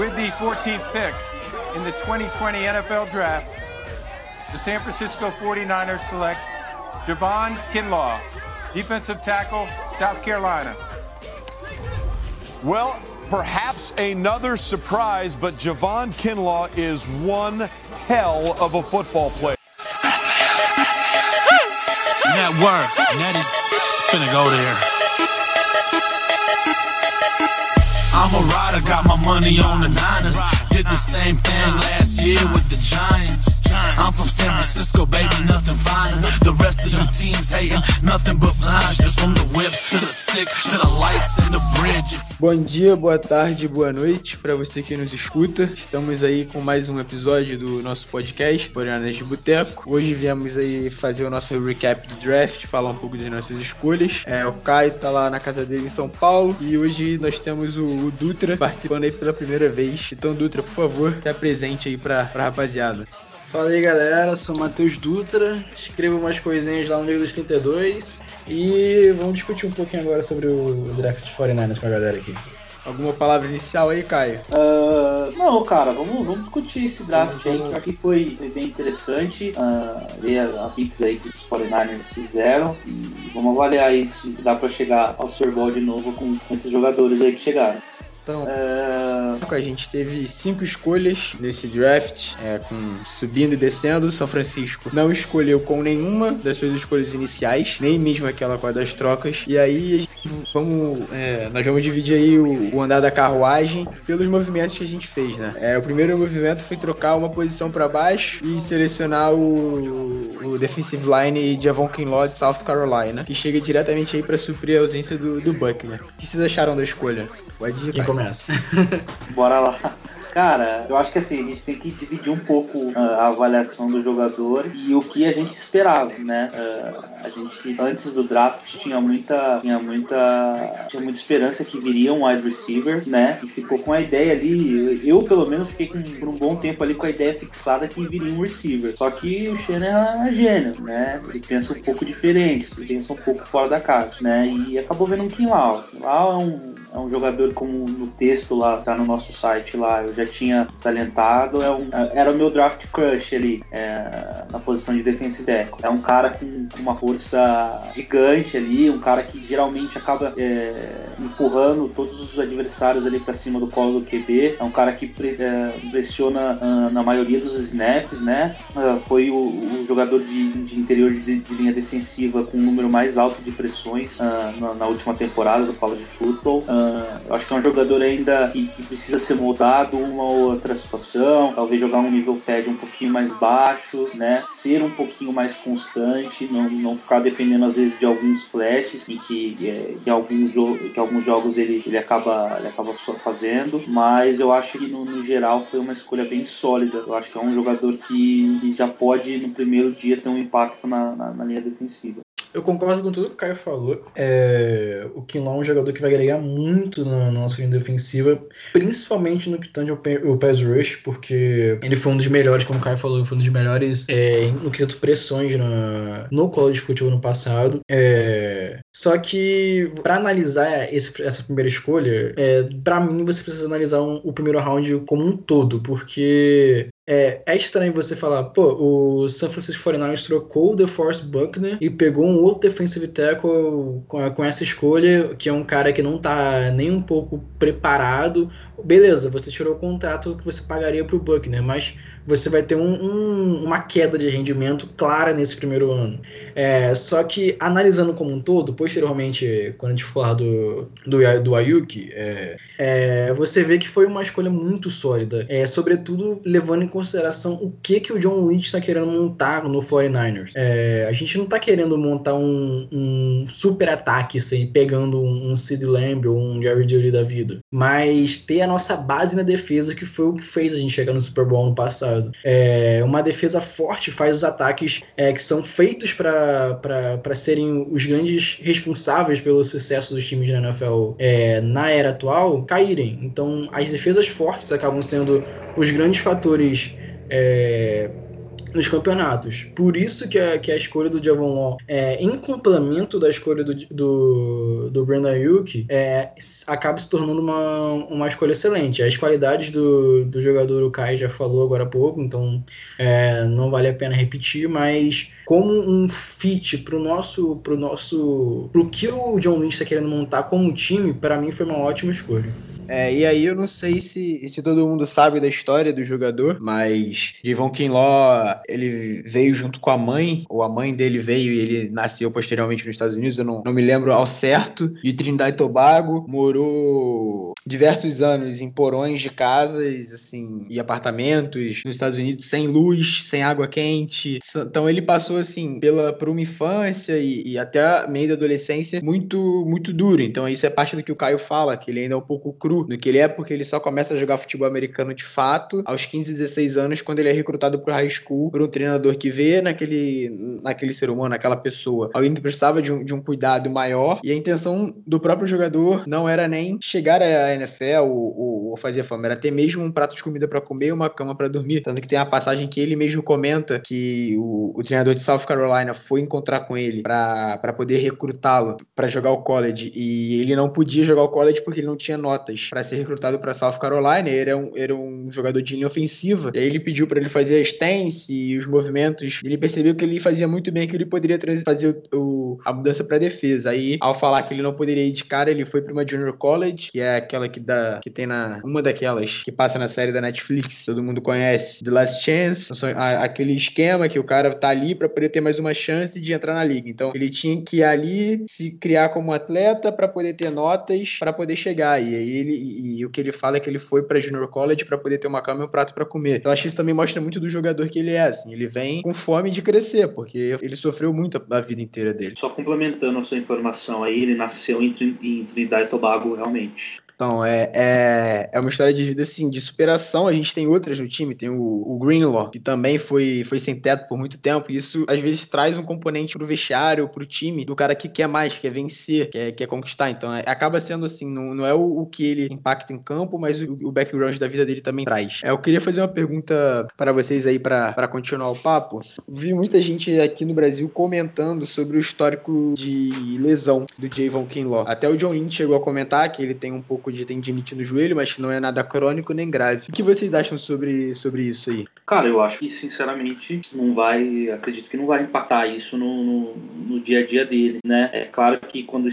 With the 14th pick in the 2020 NFL Draft, the San Francisco 49ers select Javon Kinlaw, defensive tackle, South Carolina. Well, perhaps another surprise, but Javon Kinlaw is one hell of a football player. Network, Nettie, finna go there. I'm a rider, got my money on the Niners. Did the same thing last year with the Giants. From San Francisco, baby, nothing finer. The rest of them teams hating, nothing but. From the whips to the stick to the lights and the bridge. Bom dia, boa tarde, boa noite para você que nos escuta. Estamos aí com mais um episódio do nosso podcast, Foreigners de Boteco. Hoje viemos aí fazer o nosso recap do draft, falar um pouco das nossas escolhas. É, o Caio tá lá na casa dele em São Paulo e hoje nós temos o, Dutra participando aí pela primeira vez. Então, Dutra, por favor, se apresente aí pra, pra rapaziada. Fala aí galera, sou Matheus Dutra, escrevo umas coisinhas lá no Livro dos 32 e vamos discutir um pouquinho agora sobre o draft de 49ers com a galera aqui. Alguma palavra inicial aí, Caio? Uh, não, cara, vamos, vamos discutir esse draft aí, que aqui foi, foi bem interessante. Uh, ver as picks aí que os 49ers fizeram e vamos avaliar aí se dá pra chegar ao Super Bowl de novo com, com esses jogadores aí que chegaram. Então, a gente teve cinco escolhas nesse draft, é, com subindo e descendo. São Francisco não escolheu com nenhuma das suas escolhas iniciais, nem mesmo aquela com a das trocas. E aí vamos, é, nós vamos dividir aí o, o, andar da carruagem pelos movimentos que a gente fez, né? É, o primeiro movimento foi trocar uma posição para baixo e selecionar o, o defensive line de Avon Kinlaw de South Carolina, que chega diretamente aí para suprir a ausência do, do Buckner. O que vocês acharam da escolha? Pode Quem começa? Bora lá. Cara, eu acho que assim, a gente tem que dividir um pouco uh, a avaliação do jogador e o que a gente esperava, né? Uh, a gente, antes do draft, tinha muita, tinha muita, tinha muita esperança que viria um wide receiver, né? E ficou com a ideia ali, eu pelo menos fiquei com, por um bom tempo ali com a ideia fixada que viria um receiver. Só que o Shannon é gênio, né? Ele pensa um pouco diferente, ele pensa um pouco fora da caixa, né? E acabou vendo um Kim Lau. Lau é um, é um jogador como no texto lá, tá no nosso site lá, eu já tinha salientado, é um, era o meu draft crush ali, é, na posição de defensive deck. É um cara com, uma força gigante ali, um cara que geralmente acaba é, empurrando todos os adversários ali para cima do colo do QB. É um cara que é, pressiona uh, na maioria dos snaps, né? Uh, foi o, o, jogador de, de interior de, de, linha defensiva com o número mais alto de pressões uh, na, na, última temporada do college football. eu acho que é um jogador ainda que, que precisa ser moldado, uma outra situação, talvez jogar um nível pad um pouquinho mais baixo, né? Ser um pouquinho mais constante, não, não ficar dependendo às vezes de alguns flashes em que, é, que, alguns, que alguns jogos ele, ele, acaba, ele acaba só fazendo, mas eu acho que no, no geral foi uma escolha bem sólida. Eu acho que é um jogador que, que já pode no primeiro dia ter um impacto na, na, na linha defensiva. Eu concordo com tudo que o Caio falou. É, o Kinlaw é um jogador que vai agregar muito na, na nossa linha defensiva, principalmente no que tange o pass rush, porque ele foi um dos melhores, como o Caio falou, foi um dos melhores é, no quesito pressões na, no college futebol no passado. É, só que, para analisar esse, essa primeira escolha, é, para mim você precisa analisar um, o primeiro round como um todo, porque é, é estranho você falar, pô, o San Francisco 49ers trocou o DeForest Buckner e pegou um outro defensive tackle com, com essa escolha, que é um cara que não tá nem um pouco preparado. Beleza, você tirou o contrato que você pagaria pro Buckner, mas você vai ter um, um, uma queda de rendimento clara nesse primeiro ano. É, só que analisando como um todo, posteriormente, quando a gente falar do, do, do Ayuki, é, é, você vê que foi uma escolha muito sólida, é, sobretudo levando em consideração o que, que o John Lynch está querendo montar no 49ers. É, a gente não está querendo montar um, um super ataque, assim, pegando um, um Sid Lamb ou um Jerry Judy da vida, mas ter a nossa base na defesa, que foi o que fez a gente chegar no Super Bowl no passado passado. É, uma defesa forte faz os ataques é, que são feitos para serem os grandes responsáveis pelo sucesso dos times da NFL é, na era atual caírem. Então, as defesas fortes acabam sendo os grandes fatores é, nos campeonatos. Por isso que a, que a escolha do Javon Law, é, em complemento da escolha do, do, do Brandon Ayuk, é, acaba se tornando uma, uma escolha excelente. As qualidades do, do jogador, o Kai já falou agora há pouco, então é, não vale a pena repetir, mas como um fit pro nosso, pro nosso, pro que o John Lynch está querendo montar como time, para mim foi uma ótima escolha. É, e aí eu não sei se, se todo mundo sabe da história do jogador, mas Devon Kinlaw, ele veio junto com a mãe, ou a mãe dele veio e ele nasceu posteriormente nos Estados Unidos, eu não, não me lembro ao certo, de Trindade e Tobago, morou diversos anos em porões de casas, assim, e apartamentos nos Estados Unidos, sem luz, sem água quente. Então ele passou, assim, pela, por uma infância e, e até meio da adolescência muito, muito duro. Então isso é parte do que o Caio fala, que ele ainda é um pouco cru do que ele é, porque ele só começa a jogar futebol americano de fato aos 15, 16 anos, quando ele é recrutado pro high school por um treinador que vê naquele, naquele ser humano, naquela pessoa, alguém que precisava de um, de um cuidado maior. E a intenção do próprio jogador não era nem chegar à NFL ou, ou, fazer fama, era ter mesmo um prato de comida para comer uma cama para dormir. Tanto que tem a passagem que ele mesmo comenta que o, o treinador de South Carolina foi encontrar com ele para poder recrutá-lo para jogar o college e ele não podia jogar o college porque ele não tinha notas para ser recrutado para South Carolina. Ele era um, era um jogador de linha ofensiva. E aí ele pediu para ele fazer a stance e os movimentos. Ele percebeu que ele fazia muito bem, que ele poderia fazer o, o, a mudança para defesa. Aí, ao falar que ele não poderia ir de cara, ele foi para uma Junior College, que é aquela que dá, que tem na uma daquelas que passa na série da Netflix, todo mundo conhece, The Last Chance, aquele esquema que o cara tá ali para poder ter mais uma chance de entrar na liga. Então, ele tinha que ir ali se criar como atleta para poder ter notas, para poder chegar. E aí ele e, e, o que ele fala é que ele foi para Junior College para poder ter uma cama e um prato para comer. Então acho que isso também mostra muito do jogador que ele é, assim. Ele vem com fome de crescer, porque ele sofreu muito a vida inteira dele. Só complementando a sua informação aí, ele nasceu em, em Trinidad e Tobago, realmente. Então, é, é, é uma história de vida, assim, de superação. A gente tem outras no time, tem o, o Greenlaw, que também foi, foi sem teto por muito tempo. E isso, às vezes, traz um componente pro vestiário, pro time, do cara que quer mais, quer vencer, quer, quer conquistar. Então, é, acaba sendo assim, não, não é o, o, que ele impacta em campo, mas o, o, background da vida dele também traz. É, eu queria fazer uma pergunta para vocês aí, para continuar o papo. Vi muita gente aqui no Brasil comentando sobre o histórico de lesão do Javon Kinlaw. Até o John Lynch chegou a comentar que ele tem um pouco de tendinite no joelho, mas não é nada crônico nem grave. O que vocês acham sobre, sobre isso aí? Cara, eu acho que sinceramente não vai, acredito que não vai impactar isso no, no, no dia a dia dele, né? É claro que quando,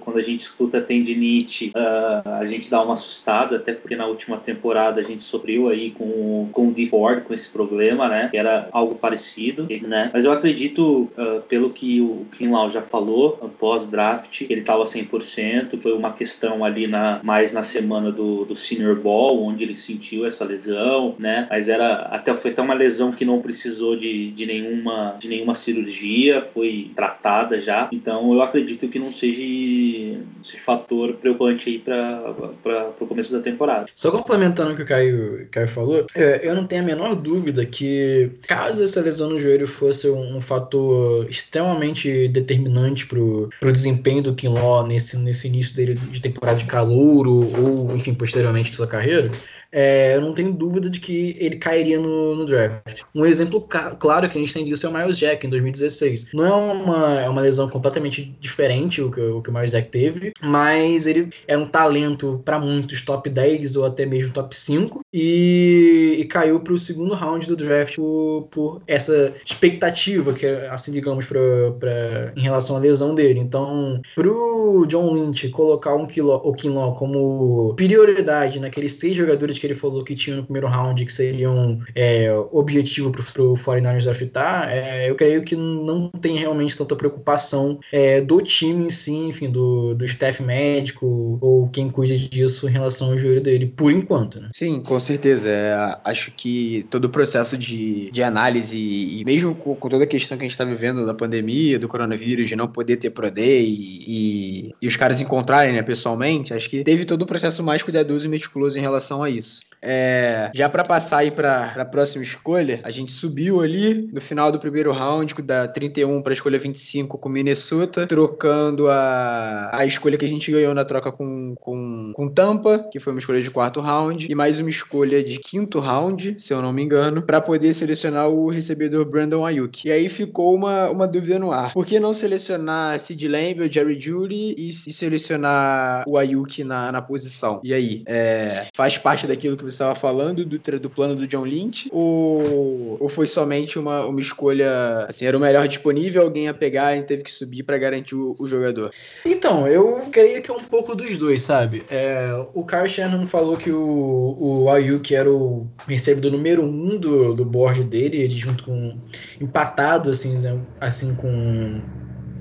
quando a gente escuta tendinite, uh, a gente dá uma assustada, até porque na última temporada a gente sofreu aí com, com o D Ford, com esse problema, né? Que era algo parecido, né? Mas eu acredito, uh, pelo que o Kinlaw já falou, pós-draft, ele estava 100%, foi uma questão ali na mais mais na semana do, do Senior Ball, onde ele sentiu essa lesão, né? Mas era até foi até uma lesão que não precisou de, de nenhuma de nenhuma cirurgia, foi tratada já. Então eu acredito que não seja esse fator preocupante aí para o começo da temporada. Só complementando o que o Caio, Caio falou, é, eu não tenho a menor dúvida que caso essa lesão no joelho fosse um, um fator extremamente determinante para o desempenho do Kinlaw nesse, nesse início dele de temporada de calor ou, enfim, posteriormente de sua carreira, é, eu não tenho dúvida de que ele cairia no, no draft. Um exemplo claro que a gente tem disso é o Miles Jack em 2016. Não é uma, é uma lesão completamente diferente o que o, que o Miles Jack teve, mas ele é um talento para muitos top 10 ou até mesmo top 5 e, e caiu para o segundo round do draft por, por, essa expectativa que assim digamos pra, pra, em relação à lesão dele. Então, pro John Lynch colocar um Kilo, o Kinlaw como prioridade naqueles seis jogadores que ele falou que tinha no primeiro round que seriam é, objetivo para o 49ers draftar, é, eu creio que não tem realmente tanta preocupação é, do time em si, enfim, do, do staff médico ou quem cuida disso em relação ao joelho dele, por enquanto. Né? Sim, com certeza. É, acho que todo o processo de, de análise e mesmo com, com toda a questão que a gente está vivendo da pandemia, do coronavírus, de não poder ter Pro Day e, e, e os caras encontrarem né, pessoalmente, acho que teve todo o processo mais cuidadoso e meticuloso em relação a isso isso. É, já para passar aí para a próxima escolha, a gente subiu ali no final do primeiro round, da 31 para a escolha 25 com Minnesota, trocando a, a escolha que a gente ganhou na troca com, com, com Tampa, que foi uma escolha de quarto round, e mais uma escolha de quinto round, se eu não me engano, para poder selecionar o recebedor Brandon Ayuk. E aí ficou uma, uma dúvida no ar. Por que não selecionar Sid Lamb ou Jerry Judy e, e selecionar o Ayuk na, na posição? E aí, é, faz parte daquilo que estava falando, do, do plano do John Lynch? Ou, ou foi somente uma, uma escolha, assim, era o melhor disponível, alguém ia pegar e teve que subir para garantir o, o, jogador? Então, eu creio que é um pouco dos dois, sabe? É, o Kyle Shannon falou que o, o Ayuk era o recebedor número um do, do board dele, ele junto com empatado assim, assim com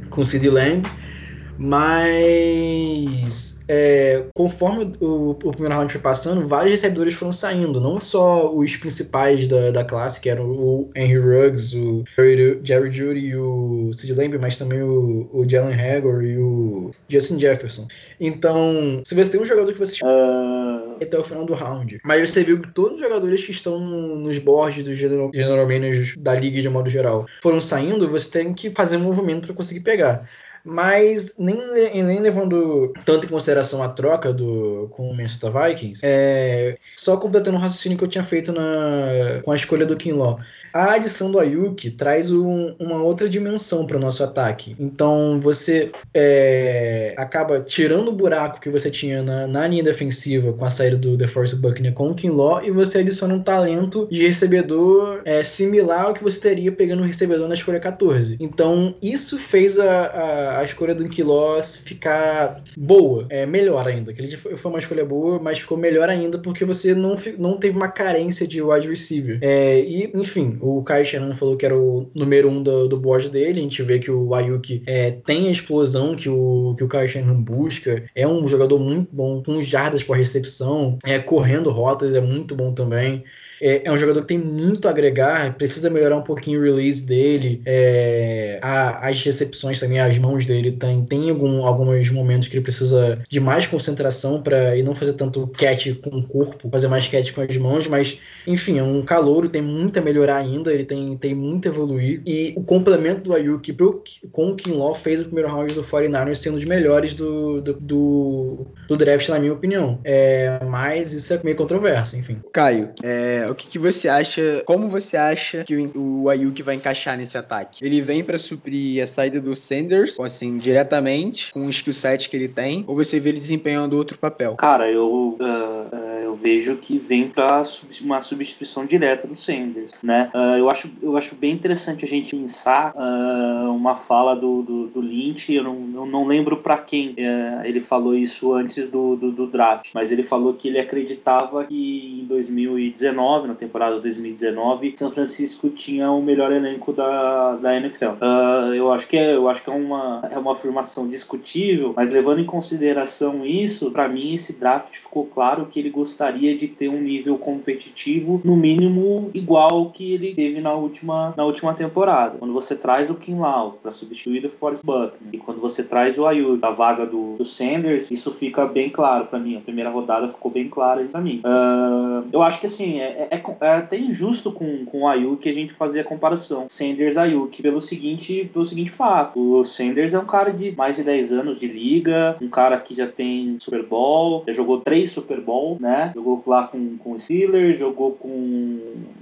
com o Sid Lamb, mas é, conforme o, o, primeiro round foi passando, vários recebedores foram saindo, não só os principais da, da classe, que eram o Henry Ruggs, o Jerry Judy e o Sid Lamb, mas também o, o Jalen Hagor e o Justin Jefferson. Então, se você tem um jogador que você uh... até o final do round, mas você viu que todos os jogadores que estão no, nos boards dos general, general managers da liga de modo geral foram saindo, você tem que fazer um movimento para conseguir pegar mas nem, nem levando tanto em consideração a troca do, com o Minnesota Vikings, é, só completando o raciocínio que eu tinha feito na, com a escolha do Kinlaw. A adição do Ayuk traz um, uma outra dimensão para o nosso ataque. Então você é, acaba tirando o buraco que você tinha na, na linha defensiva com a saída do The Force Buckner com o Kinlaw e você adiciona um talento de recebedor é, similar ao que você teria pegando o recebedor na escolha 14. Então isso fez a, a, a escolha do Kinlaw ficar boa, é, melhor ainda. Que ele foi uma escolha boa, mas ficou melhor ainda porque você não, não teve uma carência de wide receiver. É, e, enfim, o Kai Shannon falou que era o número um do, do board dele. A gente vê que o Ayuki é, tem a explosão que o, que o Kai Shannon busca. É um jogador muito bom, com jardas por recepção, é, correndo rotas, é muito bom também. É, é, um jogador que tem muito a agregar, precisa melhorar um pouquinho o release dele, é, a, as recepções também, as mãos dele tem, tem algum, alguns momentos que ele precisa de mais concentração para e não fazer tanto catch com o corpo, fazer mais catch com as mãos, mas enfim, é um calouro, tem muito a melhorar ainda, ele tem, tem muito a evoluir. E o complemento do Ayuk pro, com o Kinlaw fez o primeiro round do 49ers sendo um dos melhores do, do, do, do draft, na minha opinião. É, mas isso é meio controverso, enfim. Caio, é, o que, que, você acha, como você acha que o, Ayuk vai encaixar nesse ataque? Ele vem para suprir a saída do Sanders, assim, diretamente, com o skill set que ele tem, ou você vê ele desempenhando outro papel? Cara, eu, uh, eu vejo que vem para uma substituição direta do Sanders, né? Uh, eu, acho, eu acho bem interessante a gente pensar uh, uma fala do, do, do, Lynch, eu não, eu não lembro para quem uh, ele falou isso antes do, do, do, draft, mas ele falou que ele acreditava que em 2019, na temporada 2019, São Francisco tinha o melhor elenco da, da NFL. eu acho que, é, eu acho que é, uma, é uma afirmação discutível, mas levando em consideração isso, para mim esse draft ficou claro que ele gostaria de ter um nível competitivo no mínimo igual que ele teve na última, na última temporada. Quando você traz o Kim Lau para substituir o Forrest Buckner e quando você traz o Ayuk da vaga do, do, Sanders, isso fica bem claro para mim. A primeira rodada ficou bem clara para mim. Uh, eu acho que assim, é, é, é, até injusto com, com o Ayuk a gente fazer a comparação Sanders-Ayuk pelo seguinte, pelo seguinte fato. O Sanders é um cara de mais de 10 anos de liga, um cara que já tem Super Bowl, já jogou três Super Bowl, né? Jogou lá com, com o Steelers, jogou com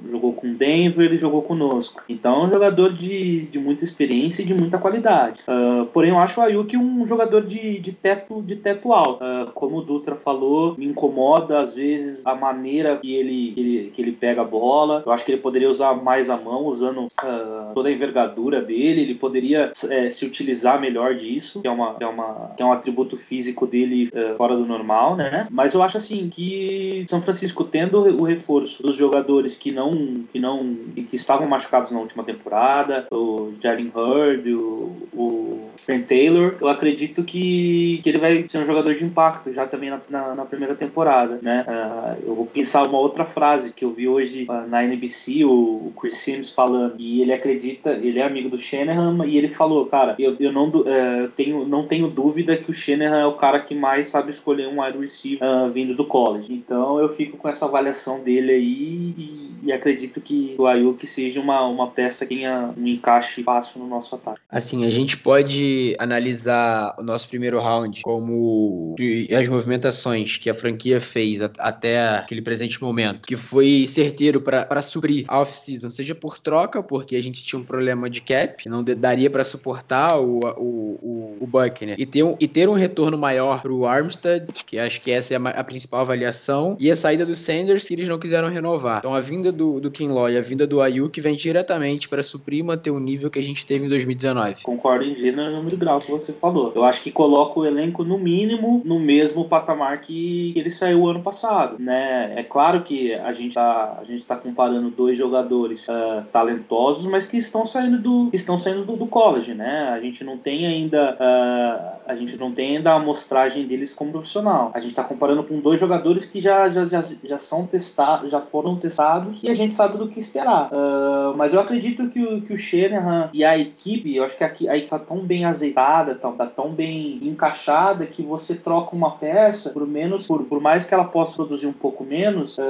jogou com Denver e jogou conosco. Então é um jogador de, de muita experiência e de muita qualidade. Uh, porém, eu acho o Ayuki um jogador de, de, teto, de teto alto. Uh, como o Dutra falou, me incomoda às vezes a maneira que ele, que ele, que ele pega a bola. Eu acho que ele poderia usar mais a mão, usando uh, toda a envergadura dele. Ele poderia é, se utilizar melhor disso, que é, uma, que é, uma, que é um atributo físico dele fora do normal, né? Mas eu acho assim que São Francisco tendo o reforço dos jogadores que não que não que estavam machucados na última temporada, o Jalen Hurd, o, o Ben Taylor, eu acredito que, que ele vai ser um jogador de impacto já também na, na, na primeira temporada, né? Uh, eu vou pensar uma outra frase que eu vi hoje uh, na NBC, o, o, Chris Sims falando, e ele acredita, ele é amigo do Shanahan, e ele falou, cara, eu, eu não, uh, tenho, não tenho dúvida que o Shanahan é o cara que mais sabe escolher um wide receiver vindo do college. Então, Então eu fico com essa avaliação dele aí e, e acredito que o Ayuk seja uma, uma peça que tenha um encaixe fácil no nosso ataque. Assim, a gente pode analisar o nosso primeiro round como as movimentações que a franquia fez até aquele presente momento, que foi certeiro para suprir a off-season, seja por troca, porque a gente tinha um problema de cap, que não daria para suportar o, o, o, o Buckner, e ter, um, e ter um retorno maior para o Armstead, que acho que essa é a, a, principal avaliação, e a saída do Sanders, que eles não quiseram renovar. Então a vinda do, do Kinlaw e a vinda do Ayuk vem diretamente para suprir e manter o nível que a gente teve em 2019. Concordo em gênero número grau que você falou. Eu acho que coloca o elenco no mínimo no mesmo patamar que ele saiu ano passado, né? É claro que a gente tá, a gente tá comparando dois jogadores uh, talentosos, mas que estão saindo do estão saindo do, do college, né? A gente não tem ainda uh, a gente não tem ainda a amostragem deles como profissional. A gente está comparando com dois jogadores que já, já, já, já são testados, já foram testados e a gente sabe do que esperar. Uh, mas eu acredito que o, que o Shanahan e a equipe, eu acho que a, a equipe tá tão bem azeitada, tá, tá tão bem encaixada que você troca uma peça, por menos, por, por mais que ela possa produzir um pouco menos, uh,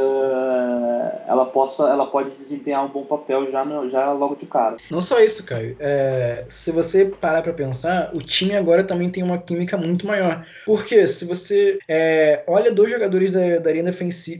ela, possa, ela pode desempenhar um bom papel já, no, já logo de cara. Não só isso, Caio. É, se você parar para pensar, o time agora também tem uma química muito maior. Porque se você é, olha dois jogadores da, da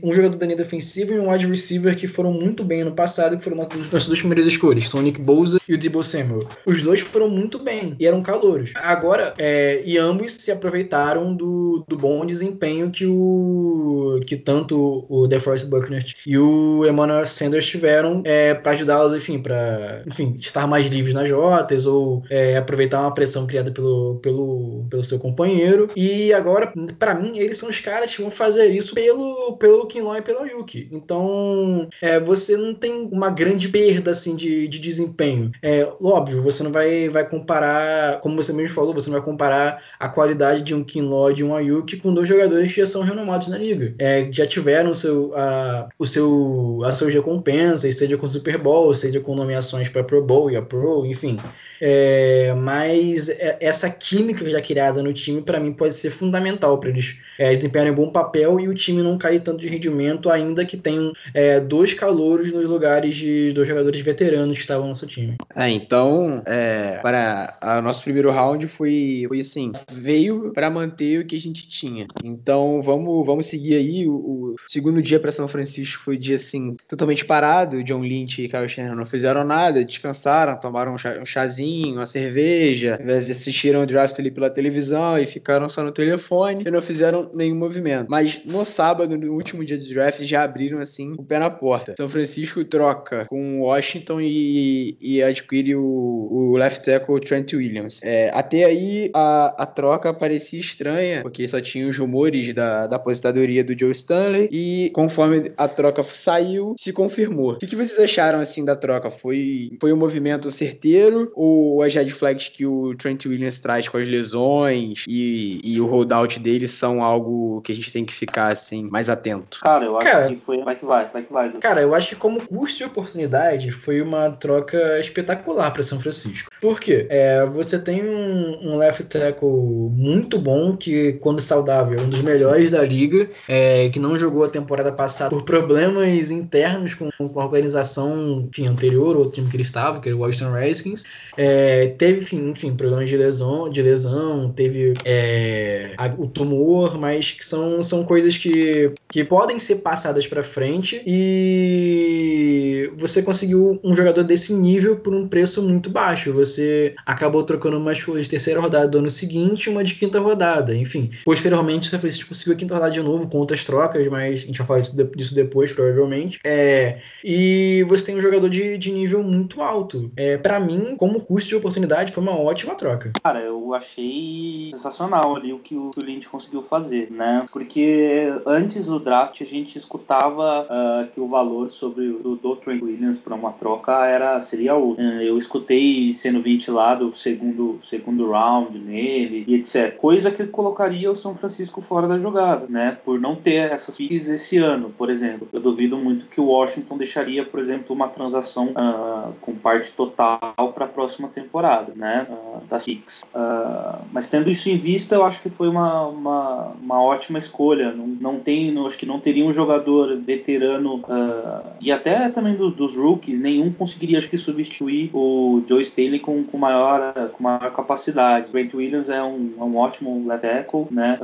um jogador da linha defensiva e um wide receiver que foram muito bem no passado, que foram nossas, duas primeiras escolhas, são o Nick Bosa e o Debo Samuel. Os dois foram muito bem e eram calouros. Agora, é, e ambos se aproveitaram do, do bom desempenho que o que tanto o DeForest Buckner e o Emmanuel Sanders tiveram é, para ajudá-los, enfim, para enfim, estar mais livres nas rotas ou é, aproveitar uma pressão criada pelo, pelo, pelo seu companheiro. E agora, para mim, eles são os caras que vão fazer isso pelo, pelo Kinlaw e pelo Yuki. Então, é, você não tem uma grande perda assim de, de desempenho. É óbvio, você não vai, vai comparar, como você mesmo falou, você não vai comparar a qualidade de um Kinlaw e de um Ayuki com dois jogadores que já são renomados na liga. É, já tiveram seu, a, o seu, as suas recompensas, seja com Super Bowl, seja com nomeações para Pro Bowl e a Pro, enfim. É, mas é, essa química já criada no time, para mim, pode ser fundamental para eles é, desempenharem um bom papel e o time não cair tanto de rendimento, ainda que tenham é, dois calouros nos lugares de dois jogadores veteranos que estavam no nosso time. É, então, é, para o nosso primeiro round foi, foi assim, veio para manter o que a gente tinha. Então, vamos, vamos seguir aí. O, o segundo dia para São Francisco foi dia assim, totalmente parado. John Lynch e Kyle Shanahan não fizeram nada, descansaram, tomaram um, chá, um chazinho, uma cerveja, assistiram o draft ali pela televisão e ficaram só no telefone e não fizeram nenhum movimento. Mas no sábado, no último dia de draft, já abriram assim o pé na porta. São Francisco troca com Washington e, e adquire o, o left tackle Trent Williams. É, até aí a, a troca parecia estranha, porque só tinha os rumores da, da aposentadoria do Joe Stanley e conforme a troca saiu, se confirmou. O que, que vocês acharam assim da troca? Foi, foi um movimento certeiro ou as red flags que o Trent Williams traz com as lesões e, e o holdout dele são algo que a gente tem que ficar assim mais atento? Cara, eu acho cara, que foi. Vai que vai, vai que vai. Cara, eu acho que como custo de oportunidade foi uma troca espetacular para São Francisco. Por quê? É, você tem um, um, left tackle muito bom, que quando saudável é um dos melhores da liga, é, que não jogou a temporada passada por problemas internos com, com a organização enfim, anterior, o time que ele estava, que era o Washington Redskins. É, teve, enfim, enfim, problemas de lesão, de lesão teve é, a, o tumor, mas que são, são coisas que, que podem ser passadas para frente e você conseguiu um jogador desse nível por um preço muito baixo. Você acabou trocando uma escolha de terceira rodada do ano seguinte uma de quinta rodada. Enfim, posteriormente o São conseguiu a quinta rodada de novo com outras trocas, mas a gente vai falar disso depois, provavelmente. É, e você tem um jogador de, de nível muito alto. É, para mim, como custo de oportunidade, foi uma ótima troca. Cara, eu achei sensacional ali o que o, Lynch conseguiu fazer, né? Porque antes do draft a gente escutava uh, que o valor sobre o do Trent Williams para uma troca era seria outro. Eu escutei sendo ventilado o segundo, segundo round nele e etc. Coisa que colocaria o São Francisco fora da jogada, né? Por não ter essas picks esse ano, por exemplo. Eu duvido muito que o Washington deixaria, por exemplo, uma transação uh, com parte total para a próxima temporada, né? Uh, das picks. Uh, mas tendo isso em vista, eu acho que foi uma, uma, uma ótima escolha. Não, não tem, não, acho que não teria um jogador veterano e até também do, dos rookies, nenhum conseguiria, acho que, substituir o Joe Staley com, com, maior, com maior capacidade. Grant Williams é um, é um ótimo left né?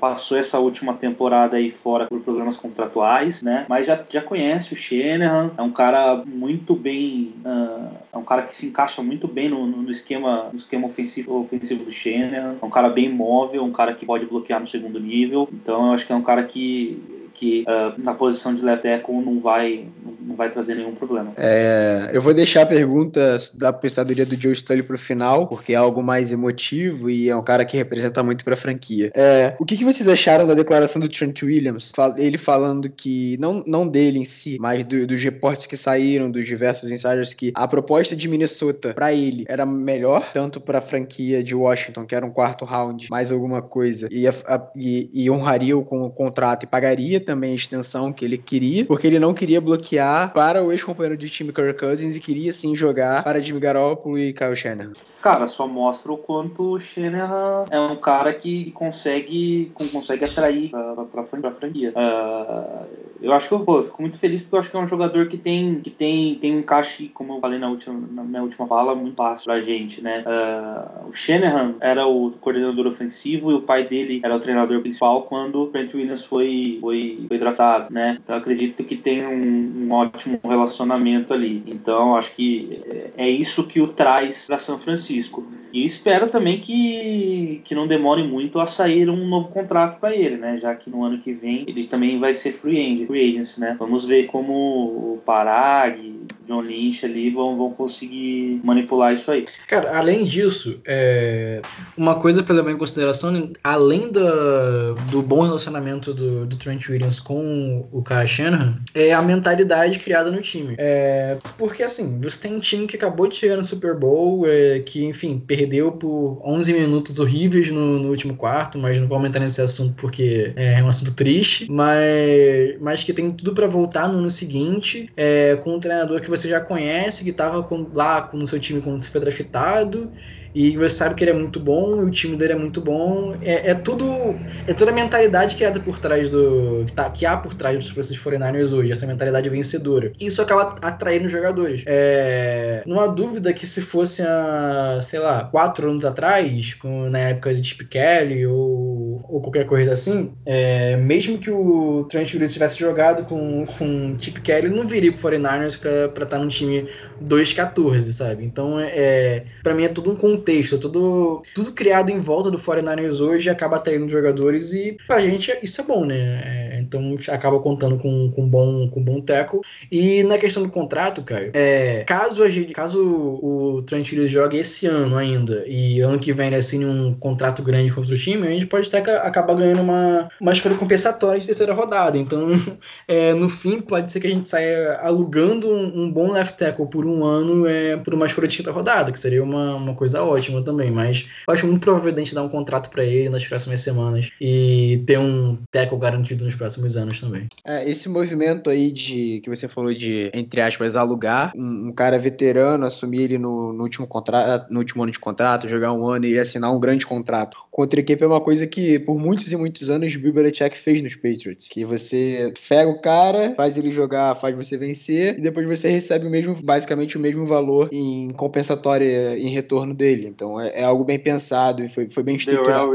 passou essa última temporada aí fora por programas contratuais, né? Mas já, já conhece o Shanahan, é um cara muito bem, uh, é um cara que se encaixa muito bem no, no, esquema, no esquema ofensivo, ofensivo do Shanahan, é um cara bem móvel, um cara que pode bloquear no segundo nível, então eu acho que é um cara que 所以 que uh, na posição de left tackle não vai, não vai trazer nenhum problema. É, eu vou deixar a pergunta da pensadoria do Joe Stanley pro final, porque é algo mais emotivo e é um cara que representa muito pra franquia. É, o que, que vocês acharam da declaração do Trent Williams? Ele falando que, não, não dele em si, mas do, dos reportes que saíram, dos diversos insiders, que a proposta de Minnesota para ele era melhor, tanto pra franquia de Washington, que era um quarto round, mais alguma coisa, e, a, a, e, e honraria o, o contrato e pagaria também a extensão que ele queria, porque ele não queria bloquear para o ex-companheiro de time Kirk Cousins e queria sim jogar para Jimmy Garoppolo e Kyle Shanahan. Cara, só mostra o quanto o Shanahan é um cara que consegue, consegue atrair para a franquia. Uh, eu acho que eu, pô, fico muito feliz porque eu acho que é um jogador que tem, que tem, tem um encaixe, como eu falei na, última, na minha última fala, muito fácil pra gente, né? Uh, o Shanahan era o coordenador ofensivo e o pai dele era o treinador principal quando o Trent Williams foi, foi foi, tratado, né? Então acredito que tem um, um, ótimo relacionamento ali. Então acho que é, é isso que o traz para São Francisco. E espero também que, que não demore muito a sair um novo contrato para ele, né? Já que no ano que vem ele também vai ser free agent, free agent né? Vamos ver como o Parag, John Lynch ali vão, vão conseguir manipular isso aí. Cara, além disso, é... uma coisa para levar em consideração, além da, do bom relacionamento do, do Trent Williams com o Kyle Shanahan, é a mentalidade criada no time. É... Porque assim, você tem um time que acabou de chegar no Super Bowl, é... que enfim, perdeu por 11 minutos horríveis no, no, último quarto, mas não vou aumentar nesse assunto porque é um assunto triste, mas, mas que tem tudo para voltar no ano seguinte, é, com um treinador que você já conhece, que estava lá no seu time quando você foi draftado, e você sabe que ele é muito bom, o time dele é muito bom. É, é tudo. É toda a mentalidade criada por trás do. Que, tá, que há por trás dos Francisco 49ers hoje, essa mentalidade vencedora. Isso acaba atraindo jogadores. É, não há dúvida que se fosse a, sei lá, quatro anos atrás, com, na época de Chip Kelly ou, ou qualquer coisa assim, é, mesmo que o Trent Williams tivesse jogado com, com Chip Kelly, não viria pro 49ers pra, estar no time 2-14, sabe? Então, é, pra mim é tudo um contexto, tudo, tudo criado em volta do 49ers hoje acaba atraindo jogadores e pra gente isso é bom, né? É, então acaba contando com, com, bom, com bom teco. E na questão do contrato, Caio, é, caso, a gente, caso o Trent jogue esse ano ainda e ano que vem ele assine um contrato grande contra o time, a gente pode até acabar ganhando uma, uma escolha compensatória de terceira rodada. Então, é, no fim, pode ser que a gente saia alugando um, um bom left tackle por um ano é, por uma escolha de quinta rodada, que seria uma, uma coisa ótima também, mas eu acho muito provável a gente dar um contrato para ele nas próximas semanas e ter um tackle garantido nos próximos anos também. É, esse movimento aí de que você falou de, entre aspas, alugar um, um cara veterano, assumir ele no, no, último contrato, no último ano de contrato, jogar um ano e assinar um grande contrato contra a equipe é uma coisa que por muitos e muitos anos o Bill Belichick fez nos Patriots, que você pega o cara, faz ele jogar, faz você vencer e depois você recebe o mesmo, basicamente o mesmo valor em compensatória em retorno dele. Então é, é algo bem pensado e foi, foi bem estruturado.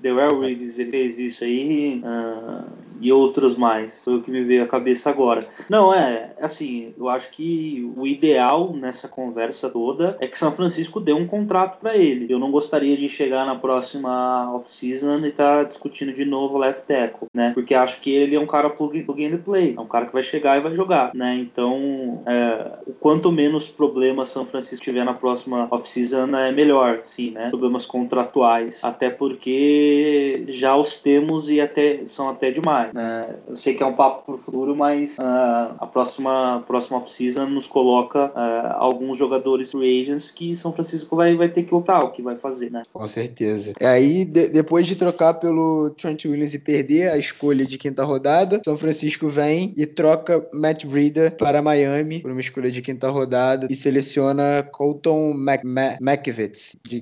The Well Reeves, ele fez isso aí uh, e outros mais. Foi o que me veio à cabeça agora. Não, é, assim, eu acho que o ideal nessa conversa toda é que São Francisco dê um contrato para ele. Eu não gostaria de chegar na próxima off-season e estar tá discutindo de novo left tackle, né? Porque acho que ele é um cara plug, plug and play. É um cara que vai chegar e vai jogar, né? Então, é, o quanto menos problemas São Francisco tiver na próxima off-season é melhor, sim, né? Problemas contratuais. Até porque já os temos e até são até demais mais. Né? Eu sei que é um papo pro futuro, mas uh, a próxima, próxima off-season nos coloca uh, alguns jogadores free agents que São Francisco vai, vai ter que optar o que vai fazer, né? Com certeza. E aí, de, depois de trocar pelo Trent Williams e perder a escolha de quinta rodada, São Francisco vem e troca Matt Breida para Miami por uma escolha de quinta rodada e seleciona Colton Mac,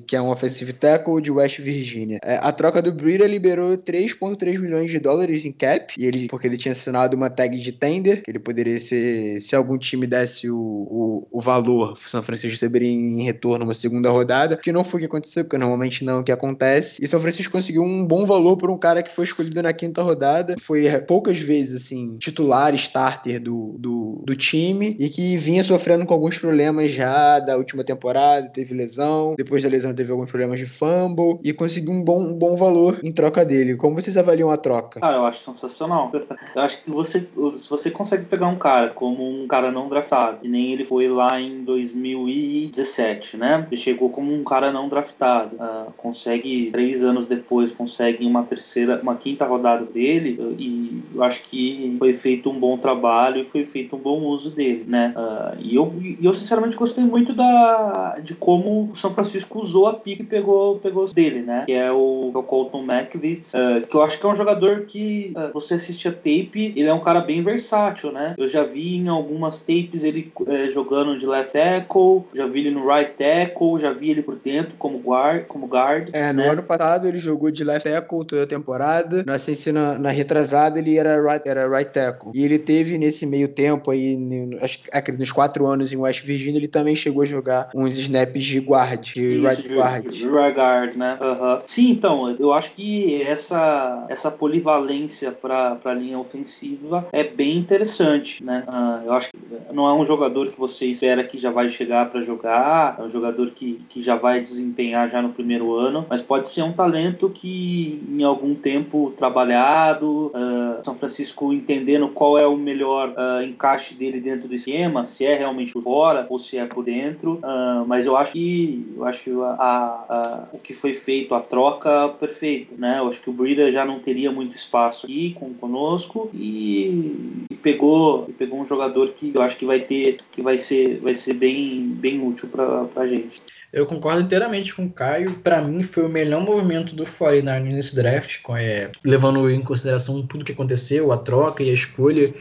que é um offensive tackle de West Virginia. É, a troca do Breida liberou 3,3 milhões de dólares em cap, e ele, porque ele tinha assinado uma tag de tender, que ele poderia ser, se algum time desse o, o, o valor, São Francisco receberia em retorno uma segunda rodada, que não foi o que aconteceu, porque normalmente não é o que acontece. E São Francisco conseguiu um bom valor por um cara que foi escolhido na quinta rodada, foi é, poucas vezes, assim, titular, starter do, do, do time, e que vinha sofrendo com alguns problemas já da última temporada, teve lesão, depois da lesão teve alguns problemas de fumble, e conseguiu um bom, um bom valor em troca dele. Como vocês avaliam a troca? Cara, eu acho sensacional. Eu acho que você, se você consegue pegar um cara como um cara não draftado, e nem ele foi lá em 2017, né? Ele chegou como um cara não draftado. Uh, consegue, três anos depois, consegue uma terceira, uma quinta rodada dele, e eu acho que foi feito um bom trabalho e foi feito um bom uso dele, né? Uh, e, eu, eu, sinceramente, gostei muito da, de como o São Francisco usou a pique e pegou, pegou dele, né? Que é o, é o Colton McVitz, uh, que eu acho que é um jogador que você assiste a tape, ele é um cara bem versátil, né? Eu já vi em algumas tapes ele uh, jogando de left tackle, já vi ele no right tackle, já vi ele por dentro como guard. Como guard é, no né? ano passado ele jogou de left tackle toda a temporada, na, assim, na, na retrasada ele era right, era right tackle. E ele teve nesse meio tempo aí, acho que nos quatro anos em West Virginia, ele também chegou a jogar uns snaps de guard, de Isso, right guard. De right guard, né? Uhum. Sim, então, eu acho que essa, essa polivalência para a linha ofensiva é bem interessante, né? Uh, eu acho que não é um jogador que você espera que já vai chegar para jogar, é um jogador que, que já vai desempenhar já no primeiro ano, mas pode ser um talento que em algum tempo trabalhado, uh, São Francisco entendendo qual é o melhor uh, encaixe dele dentro do esquema, se é realmente por fora ou se é por dentro, mas eu acho que eu acho a, a, o que foi feito, a troca perfeita, né? Eu acho que o Breeder já não teria muito espaço aqui com, conosco e, e, pegou e pegou um jogador que eu acho que vai ter que vai ser vai ser bem bem útil para a gente. Eu concordo inteiramente com o Caio. Para mim, foi o melhor movimento do 49 nesse draft, é, levando em consideração tudo que aconteceu, a troca e a escolha.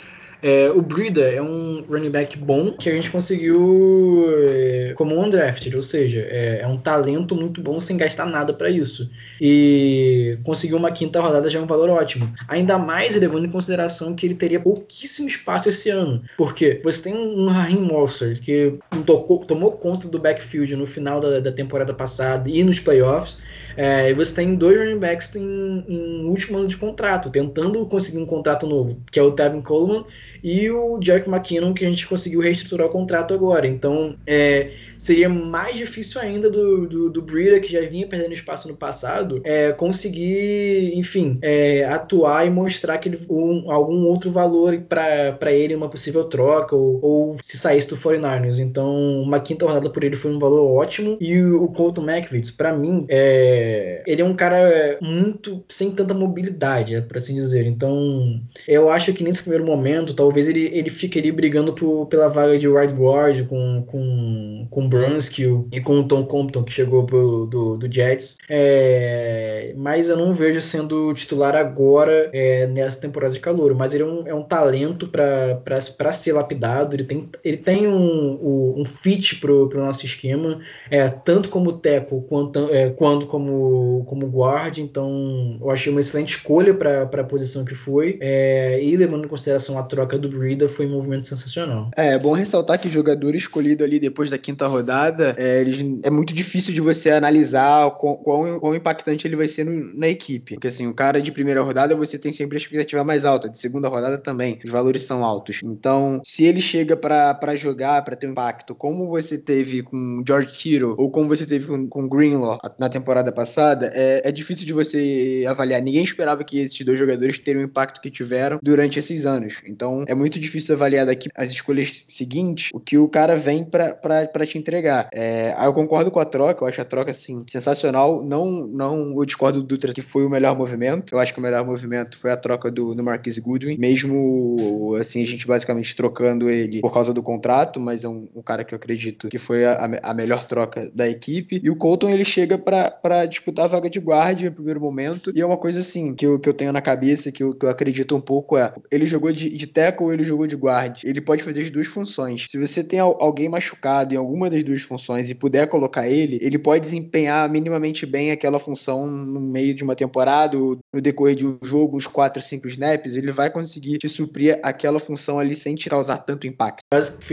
É, o Brida é um running back bom que a gente conseguiu é, como undrafted, ou seja, é, é, um talento muito bom sem gastar nada para isso. E conseguiu uma quinta rodada já é um valor ótimo. Ainda mais levando em consideração que ele teria pouquíssimo espaço esse ano. Porque você tem um Raheem Mostert que tocou, tomou conta do backfield no final da, da temporada passada e nos playoffs. É, e você tem dois running backs em, em, último ano de contrato, tentando conseguir um contrato novo, que é o Tevin Coleman e o Jack McKinnon, que a gente conseguiu reestruturar o contrato agora. Então, é, seria mais difícil ainda do, do, do que já vinha perdendo espaço no passado, é, conseguir, enfim, é, atuar e mostrar que ele, um, algum outro valor para ele, uma possível troca, ou, ou, se saísse do 49ers. Então, uma quinta rodada por ele foi um valor ótimo. E o, o Colton McVitz, para mim, é, ele é um cara muito sem tanta mobilidade, é, por assim dizer. Então, eu acho que nesse primeiro momento, talvez ele, ele ficaria brigando por, pela vaga de wide guard com, com, com Brunskill e com o Tom Compton, que chegou pro, do, do Jets. É, mas eu não vejo sendo titular agora é, nessa temporada de calor. Mas ele é um, é um talento para ser lapidado. Ele tem, ele tem um, um, fit pro, pro nosso esquema, é, tanto como teco quanto, é, quanto como, como guard. Então eu achei uma excelente escolha para a posição que foi. É, e levando em consideração a troca do Breeder, foi um movimento sensacional. É, é bom ressaltar que jogador escolhido ali depois da quinta rodada rodada, é, eles, é muito difícil de você analisar quão, quão, quão impactante ele vai ser no, na equipe. Porque assim, o cara de primeira rodada você tem sempre a expectativa mais alta, de segunda rodada também, os valores são altos. Então, se ele chega para jogar, para ter um impacto, como você teve com George Kittle ou como você teve com, com Greenlaw na temporada passada, é, é difícil de você avaliar. Ninguém esperava que esses dois jogadores teriam o impacto que tiveram durante esses anos. Então, é muito difícil avaliar daqui as escolhas seguintes o que o cara vem para te entregar entregar. É, eu concordo com a troca, eu acho a troca assim sensacional. Não, não eu discordo do Dutra que foi o melhor movimento. Eu acho que o melhor movimento foi a troca do, do Marquise Goodwin, mesmo assim a gente basicamente trocando ele por causa do contrato, mas é um, um cara que eu acredito que foi a, a, melhor troca da equipe. E o Colton ele chega para disputar a vaga de guarda no primeiro momento. E é uma coisa assim que eu, que eu tenho na cabeça, que eu, que eu acredito um pouco é: ele jogou de, de tackle ele jogou de guard? Ele pode fazer as duas funções. Se você tem alguém machucado em alguma das duas funções e puder colocar ele, ele pode desempenhar minimamente bem aquela função no meio de uma temporada, no decorrer de um jogo, uns 4, 5 snaps, ele vai conseguir te suprir aquela função ali sem te causar tanto impacto.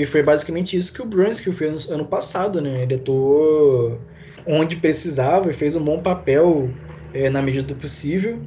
Foi basicamente isso que o Brunskill fez ano passado, né? Ele atuou onde precisava e fez um bom papel é, na medida do possível.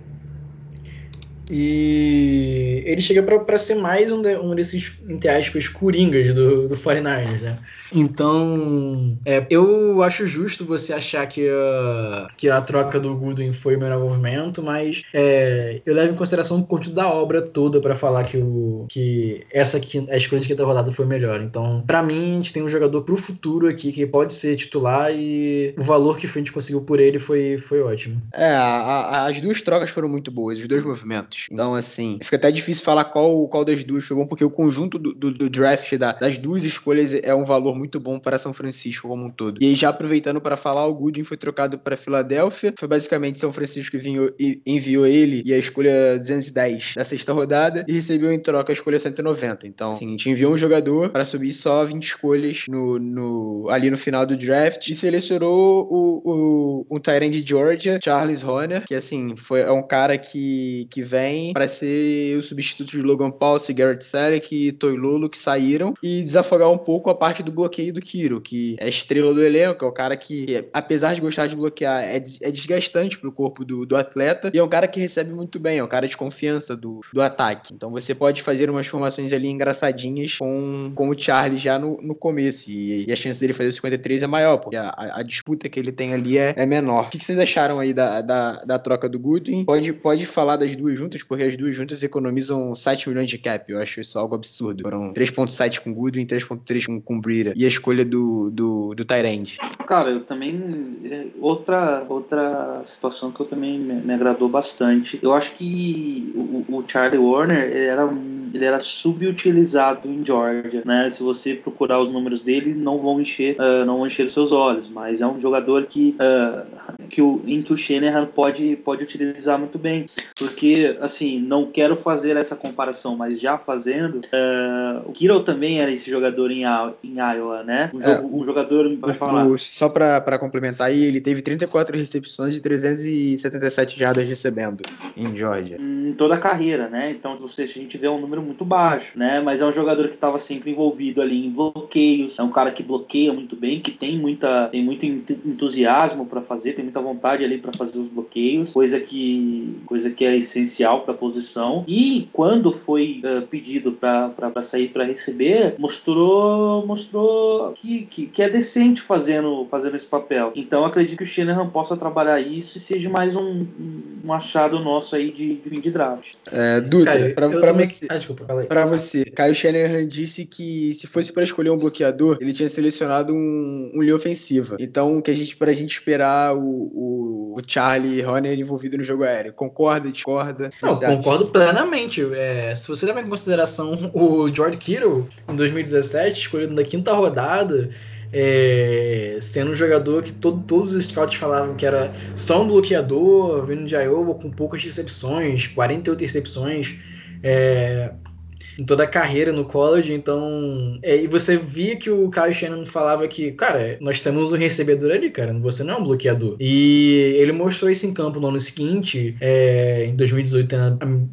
E ele chega para ser mais um, de, um desses, entre aspas, coringas do, do 49ers, né? Então, é, eu acho justo você achar que a, que a troca do Goodwin foi o melhor movimento, mas é, eu levo em consideração o conjunto da obra toda para falar que, o, que essa aqui, a escolha de quinta rodada foi melhor. Então, para mim, a gente tem um jogador pro futuro aqui que pode ser titular e o valor que a gente conseguiu por ele foi, foi ótimo. É, a, a, as duas trocas foram muito boas, os dois movimentos. Então, assim, fica até difícil falar qual, qual das duas foi bom, porque o conjunto do, do, do draft da, das duas escolhas é um valor muito bom para São Francisco como um todo. E aí, já aproveitando para falar, o Goodwin foi trocado para Filadélfia. Foi basicamente São Francisco que enviou ele e a escolha 210 da sexta rodada e recebeu em troca a escolha 190. Então, assim, a gente enviou um jogador para subir só 20 escolhas no, no, ali no final do draft e selecionou o, o, o Tyrant de Georgia, Charles Horner, que assim, foi, é um cara que, que vem para ser o substituto de Logan Paul, Garrett Selleck e Toy Lolo que saíram e desafogar um pouco a parte do bloqueio do Kiro, que é a estrela do elenco, é o cara que, apesar de gostar de bloquear, é, é desgastante pro corpo do, do atleta e é um cara que recebe muito bem, é um cara de confiança do, do ataque. Então você pode fazer umas formações ali engraçadinhas com, com o Charlie já no, no começo e, e a chance dele fazer 53 é maior, porque a, a, a disputa que ele tem ali é, é menor. O que, que vocês acharam aí da, da, da troca do Goodwin? Pode, pode falar das duas juntas, porque as duas juntas economizam 7 milhões de cap. Eu acho isso algo absurdo. Foram 3.7 com Goodwin, 3.3 com, com Breeder. E a escolha do, do, do Tyrande. Cara, eu também... É, outra, outra situação que eu também me, me agradou bastante. Eu acho que o, o Charlie Warner era ele era subutilizado em Georgia, né? Se você procurar os números dele, não vão encher, uh, não vão encher os seus olhos, mas é um jogador que, uh, que o, em que o Shanahan pode, pode utilizar muito bem, porque assim, não quero fazer essa comparação, mas já fazendo, uh, o Kiro também era esse jogador em, em Iowa, né? Um, é, um jogador, para falar. Só para complementar aí, ele teve 34 recepções e 377 jardas recebendo em Georgia. Em toda a carreira, né? Então, você, a gente vê um número muito baixo, né? Mas é um jogador que estava sempre envolvido ali em bloqueios, é um cara que bloqueia muito bem, que tem muita tem muito entusiasmo para fazer, tem muita vontade ali para fazer os bloqueios, coisa que coisa que é essencial para a posição. E quando foi uh, pedido para sair para receber, mostrou mostrou que, que, que, é decente fazendo fazendo esse papel. Então acredito que o Shanahan possa trabalhar isso e seja mais um, um achado nosso aí de, de fim de draft. É, Duda, para você. Ah, desculpa. Pra você, Caio Shanahan disse que se fosse para escolher um bloqueador, ele tinha selecionado um, um linha ofensiva. Então, que a gente, pra gente esperar o, o, o Charlie Horner envolvido no jogo aéreo. Concorda, discorda? Não, concordo plenamente. É, se você levar em consideração o George Kittle em 2017, escolhido na quinta rodada, é, sendo um jogador que todo, todos os scouts falavam que era só um bloqueador, vindo de Iowa com poucas recepções, 48 recepções. É, em toda a carreira no college, então. É, e você via que o Kyle Shannon falava que, cara, nós temos um recebedor ali, cara, você não é um bloqueador. E ele mostrou isso em campo no ano seguinte, é, em 2018,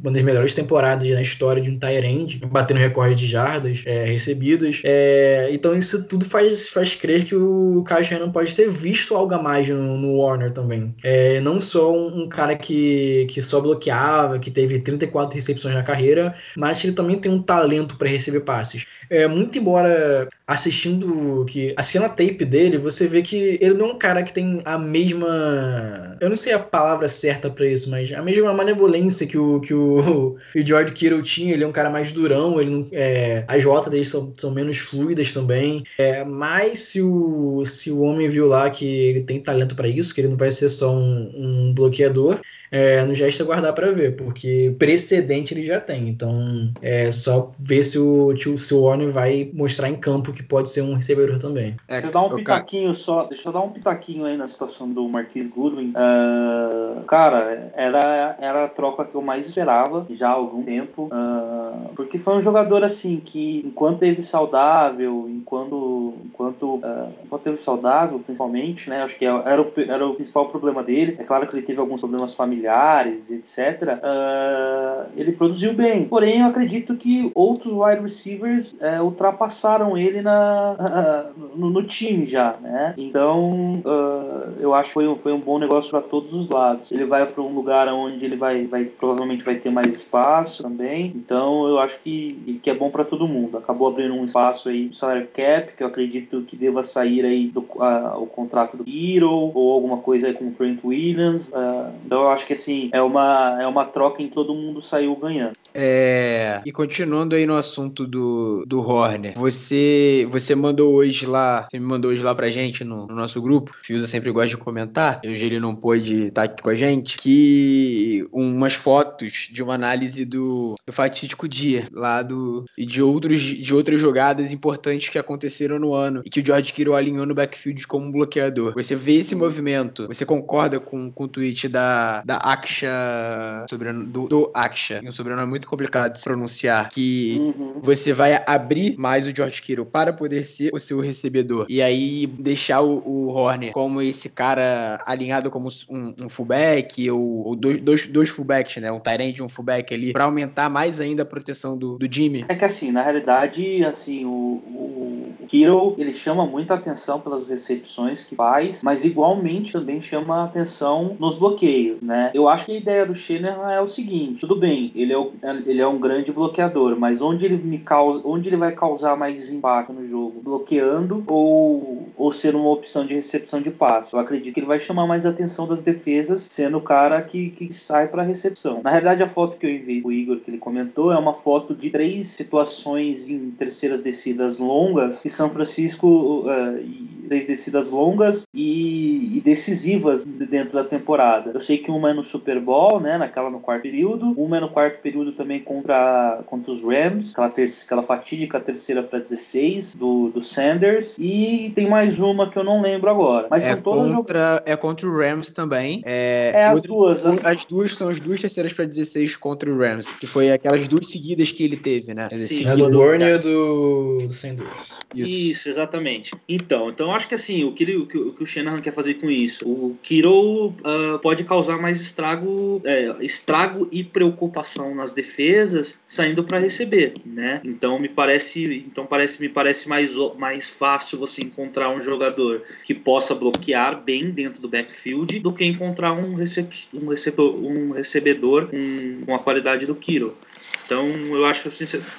uma das melhores temporadas na história de um Tyrande, batendo recorde de jardas é, recebidas. É, então isso tudo faz, faz crer que o Kyle Shannon pode ter visto algo a mais no, no Warner também. É, não só um, um, cara que, que só bloqueava, que teve 34 recepções na carreira, mas que ele também tem um talento para receber passes. É, muito embora assistindo que a cena tape dele, você vê que ele não é um cara que tem a mesma. Eu não sei a palavra certa para isso, mas a mesma manevolência que o, que o, o George Kittle tinha. Ele é um cara mais durão, ele não, é, as rotas dele são, são menos fluidas também. É, mas se o, se o homem viu lá que ele tem talento para isso, que ele não vai ser só um, um bloqueador, é, no gesto aguardar para ver, porque precedente ele já tem. Então é só ver se o, se o Warner vai mostrar em campo que pode ser um recebedor também. É, deixa eu dar um pitaquinho só, deixa eu dar um pitaquinho aí na situação do Marquis Goodwin. Uh, cara, era, era a troca que eu mais esperava já há algum tempo, uh, porque foi um jogador assim que enquanto teve saudável, enquanto enquanto, uh, enquanto teve saudável, principalmente, né? Acho que era o, era o principal problema dele. É claro que ele teve alguns problemas familiares familiares, etc., uh, ele produziu bem. Porém, eu acredito que outros wide receivers uh, ultrapassaram ele na, uh, no, no, time já, né? Então, ah, eu acho que foi um, foi um bom negócio para todos os lados. Ele vai para um lugar onde ele vai, vai provavelmente vai ter mais espaço também. Então, eu acho que, que é bom para todo mundo. Acabou abrindo um espaço aí no salary cap, que eu acredito que deva sair aí do, o contrato do Hero ou alguma coisa aí com o Frank Williams. então, eu acho que que assim, é uma, é uma troca em que todo mundo saiu ganhando. É. E continuando aí no assunto do, do Horner, você você mandou hoje lá, você me mandou hoje lá pra gente no, no nosso grupo, o Fiusa sempre gosta de comentar, hoje ele não pôde estar aqui com a gente, que umas fotos de uma análise do, do fatídico dia lá do e de outros de outras jogadas importantes que aconteceram no ano e que o George Kittle alinhou no backfield como bloqueador. Você vê esse movimento, você concorda com, com o tweet da, da Aksha, do, do Aksha, um sobrenome muito complicado de se pronunciar, que uhum. você vai abrir mais o George Kittle para poder ser o seu recebedor. E aí deixar o, o Horner como esse cara alinhado como um, um fullback, ou, ou, dois, dois, dois fullbacks, né? Um Tyrant e um fullback ali, para aumentar mais ainda a proteção do, do Jimmy. É que assim, na realidade, assim, o, o, o Kittle, ele chama muita atenção pelas recepções que faz, mas igualmente também chama atenção nos bloqueios, né? Eu acho que a ideia do Shanahan é o seguinte: tudo bem, ele é, o, ele é um grande bloqueador, mas onde ele me causa, onde ele vai causar mais impacto no jogo? Bloqueando ou, ou ser uma opção de recepção de passe? Eu acredito que ele vai chamar mais atenção das defesas, sendo o cara que, que sai para recepção. Na realidade, a foto que eu enviei o Igor que ele comentou é uma foto de três situações em terceiras descidas longas e São Francisco uh, três descidas longas e, e, decisivas dentro da temporada. Eu sei que uma é no Super Bowl, né, naquela no quarto período, uma é no quarto período também contra, contra os Rams, aquela, ter, aquela fatídica terceira para 16 do, do Sanders, e tem mais uma que eu não lembro agora. Mas é são todas contra, É contra o Rams também. É, é as duas. As... as duas são as duas terceiras para 16 contra o Rams, que foi aquelas duas seguidas que ele teve, né? Sim. É do Bourne e do Sanders. Isso. Isso, exatamente. Então, então acho que assim, o que, ele, o, que, o que o Shanahan quer fazer com isso? O Kiro uh, pode causar mais estrago, é, estrago e preocupação nas defesas saindo para receber, né? Então me parece, então parece, me parece mais, mais fácil você encontrar um jogador que possa bloquear bem dentro do backfield do que encontrar um, recep, um, recebedor, um recebedor com, com a qualidade do Kiro. Então eu acho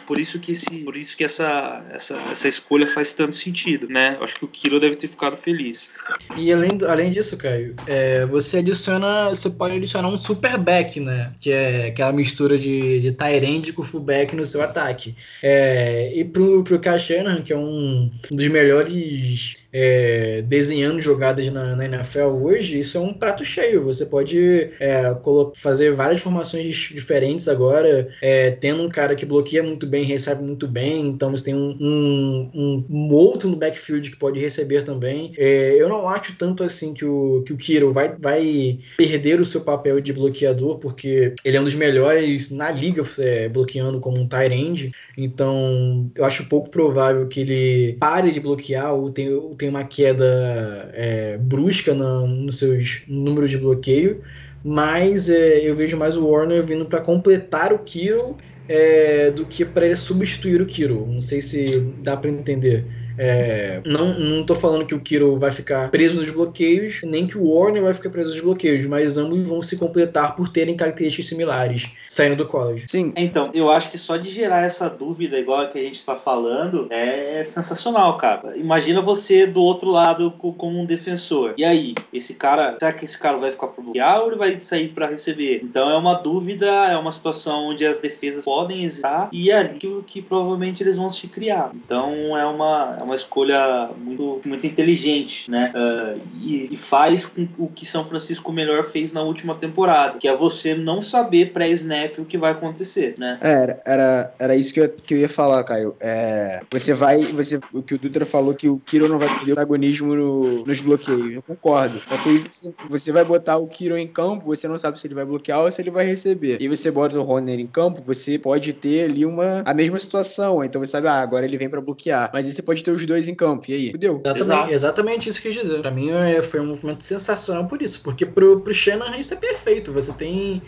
por isso que esse, por isso que essa, essa, essa escolha faz tanto sentido, né? Eu acho que o Kiro deve ter ficado feliz. E além, além disso, Caio, é, você adiciona, você pode adicionar um super back, né? Que é aquela mistura de, de Tyrande com fullback no seu ataque. É, e pro, pro Kyle que é um dos melhores é, desenhando jogadas na, na, NFL hoje, isso é um prato cheio. Você pode é, fazer várias formações diferentes agora, é, tendo um cara que bloqueia muito bem, recebe muito bem, então você tem um, um, um outro no backfield que pode receber também. É, eu não acho tanto assim que o, que o Kiro vai, vai perder o seu papel de bloqueador, porque ele é um dos melhores na liga é, bloqueando como um tight end, então eu acho pouco provável que ele pare de bloquear ou tenha tem uma queda é, brusca no, nos seus números de bloqueio, mas é, eu vejo mais o Warner vindo para completar o Kiro é, do que para ele substituir o Kiro. Não sei se dá para entender. É, não, não tô falando que o Kiro vai ficar preso nos bloqueios, nem que o Warner vai ficar preso nos bloqueios, mas ambos vão se completar por terem características similares saindo do college. Sim. Então, eu acho que só de gerar essa dúvida, igual a que a gente está falando, é sensacional, cara. Imagina você do outro lado como um defensor. E aí, esse cara, será que esse cara vai ficar pro bloquear ou ele vai sair para receber? Então é uma dúvida, é uma situação onde as defesas podem hesitar e é ali que, que provavelmente eles vão se criar. Então é uma, é uma escolha muito, muito inteligente, né? Uh, e, e, faz com o que São Francisco melhor fez na última temporada, que é você não saber pré-snap o que vai acontecer, né? É, era, era, era isso que eu, que eu ia falar, Caio. É, você vai, você, o que o Dutra falou que o Kiro não vai ter protagonismo no, nos bloqueios. Eu concordo. Porque você, você vai botar o Kiro em campo, você não sabe se ele vai bloquear ou se ele vai receber. E você bota o Horner em campo, você pode ter ali uma a mesma situação. Então você sabe, ah, agora ele vem para bloquear. Mas aí você pode ter os dois em campo. E aí? Fudeu. Exatamente, exatamente isso que eu quis dizer. Pra mim é, foi um movimento sensacional por isso. Porque pro, pro Shannon isso é perfeito. Você tem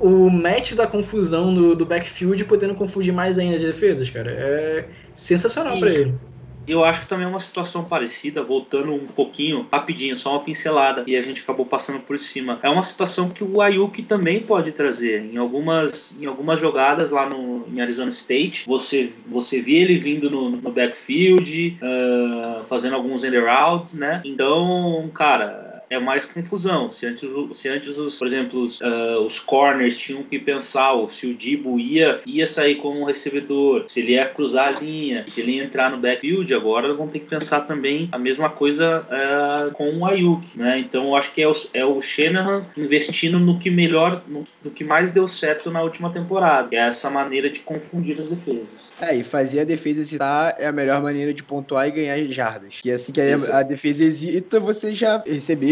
o match da confusão do, do backfield podendo confundir mais ainda de defesas, cara. É sensacional para ele. Eu acho que também é uma situação parecida, voltando um pouquinho, rapidinho, só uma pincelada, e a gente acabou passando por cima. É uma situação que o Ayuki também pode trazer. Em algumas, em algumas jogadas lá no, em Arizona State, você, você vê ele vindo no, no backfield, uh, fazendo alguns end routes, né? Então, cara, é mais confusão. Se antes, se antes os, por exemplo, os, uh, os corners tinham que pensar se o Dibo ia, ia sair como recebedor, se ele ia cruzar a linha, se ele ia entrar no backfield, agora vão ter que pensar também a mesma coisa uh, com o Ayuk, né? Então eu acho que é o, é o Shanahan investindo no que melhor, no, no que mais deu certo na última temporada, é essa maneira de confundir as defesas. É, e fazer a defesa hesitar é a melhor maneira de pontuar e ganhar jardas. E assim que a, a defesa hesita, você já